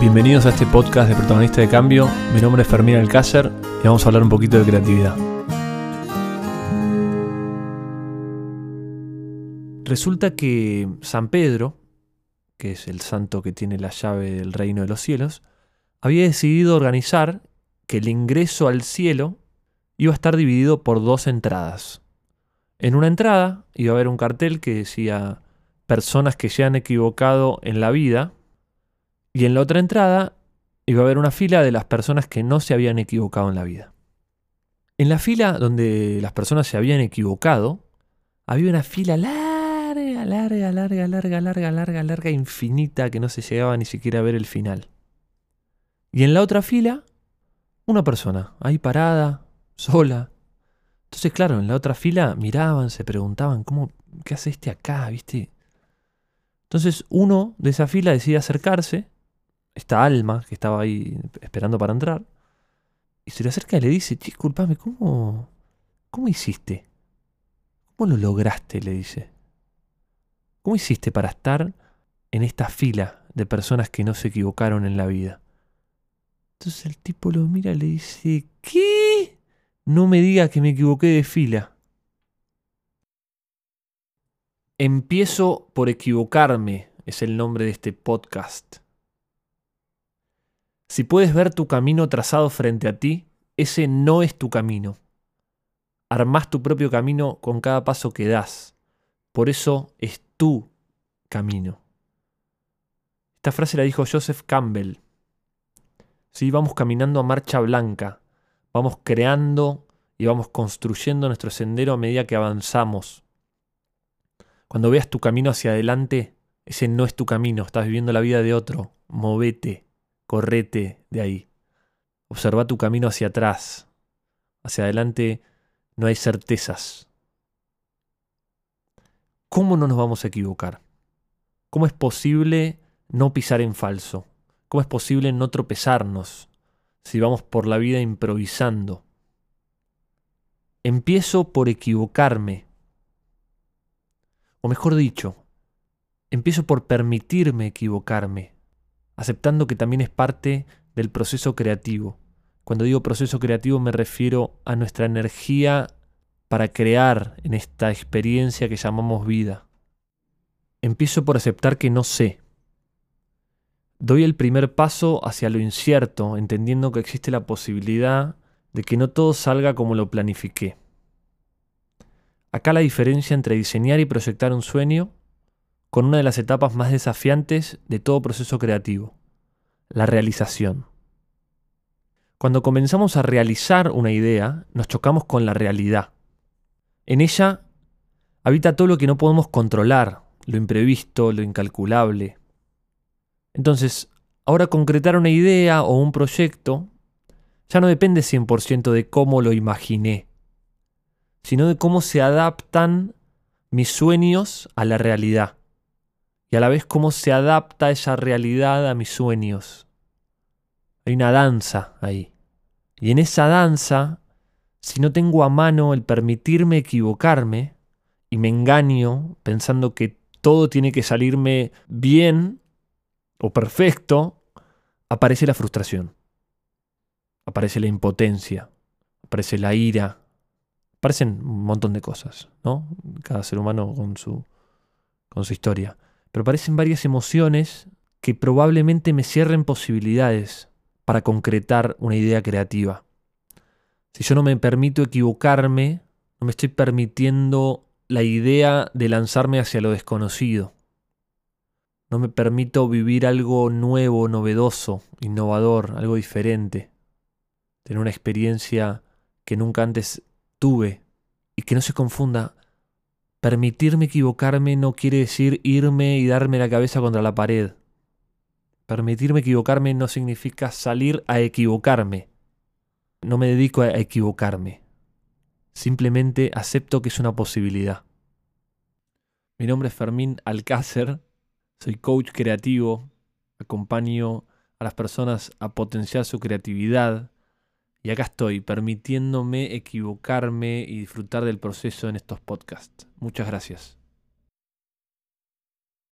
Bienvenidos a este podcast de Protagonista de Cambio. Mi nombre es Fermín Alcácer y vamos a hablar un poquito de creatividad. Resulta que San Pedro, que es el santo que tiene la llave del reino de los cielos, había decidido organizar que el ingreso al cielo iba a estar dividido por dos entradas. En una entrada iba a haber un cartel que decía personas que se han equivocado en la vida y en la otra entrada iba a haber una fila de las personas que no se habían equivocado en la vida. En la fila donde las personas se habían equivocado, había una fila larga, larga, larga, larga, larga, larga, larga, infinita, que no se llegaba ni siquiera a ver el final. Y en la otra fila, una persona, ahí parada, sola. Entonces, claro, en la otra fila miraban, se preguntaban, ¿cómo, qué hace este acá, viste? Entonces uno de esa fila decide acercarse esta alma que estaba ahí esperando para entrar, y se le acerca y le dice, disculpame, ¿cómo, ¿cómo hiciste? ¿Cómo lo lograste? le dice. ¿Cómo hiciste para estar en esta fila de personas que no se equivocaron en la vida? Entonces el tipo lo mira y le dice, ¿qué? No me diga que me equivoqué de fila. Empiezo por equivocarme, es el nombre de este podcast. Si puedes ver tu camino trazado frente a ti, ese no es tu camino. Armás tu propio camino con cada paso que das. Por eso es tu camino. Esta frase la dijo Joseph Campbell. Si vamos caminando a marcha blanca, vamos creando y vamos construyendo nuestro sendero a medida que avanzamos. Cuando veas tu camino hacia adelante, ese no es tu camino, estás viviendo la vida de otro. Movete correte de ahí. Observa tu camino hacia atrás. Hacia adelante no hay certezas. ¿Cómo no nos vamos a equivocar? ¿Cómo es posible no pisar en falso? ¿Cómo es posible no tropezarnos si vamos por la vida improvisando? Empiezo por equivocarme. O mejor dicho, empiezo por permitirme equivocarme aceptando que también es parte del proceso creativo. Cuando digo proceso creativo me refiero a nuestra energía para crear en esta experiencia que llamamos vida. Empiezo por aceptar que no sé. Doy el primer paso hacia lo incierto, entendiendo que existe la posibilidad de que no todo salga como lo planifiqué. Acá la diferencia entre diseñar y proyectar un sueño con una de las etapas más desafiantes de todo proceso creativo, la realización. Cuando comenzamos a realizar una idea, nos chocamos con la realidad. En ella habita todo lo que no podemos controlar, lo imprevisto, lo incalculable. Entonces, ahora concretar una idea o un proyecto ya no depende 100% de cómo lo imaginé, sino de cómo se adaptan mis sueños a la realidad y a la vez cómo se adapta esa realidad a mis sueños. Hay una danza ahí. Y en esa danza, si no tengo a mano el permitirme equivocarme y me engaño pensando que todo tiene que salirme bien o perfecto, aparece la frustración, aparece la impotencia, aparece la ira, aparecen un montón de cosas, ¿no? Cada ser humano con su, con su historia pero parecen varias emociones que probablemente me cierren posibilidades para concretar una idea creativa. Si yo no me permito equivocarme, no me estoy permitiendo la idea de lanzarme hacia lo desconocido. No me permito vivir algo nuevo, novedoso, innovador, algo diferente. Tener una experiencia que nunca antes tuve y que no se confunda Permitirme equivocarme no quiere decir irme y darme la cabeza contra la pared. Permitirme equivocarme no significa salir a equivocarme. No me dedico a equivocarme. Simplemente acepto que es una posibilidad. Mi nombre es Fermín Alcácer, soy coach creativo, acompaño a las personas a potenciar su creatividad, y acá estoy, permitiéndome equivocarme y disfrutar del proceso en estos podcasts. Muchas gracias.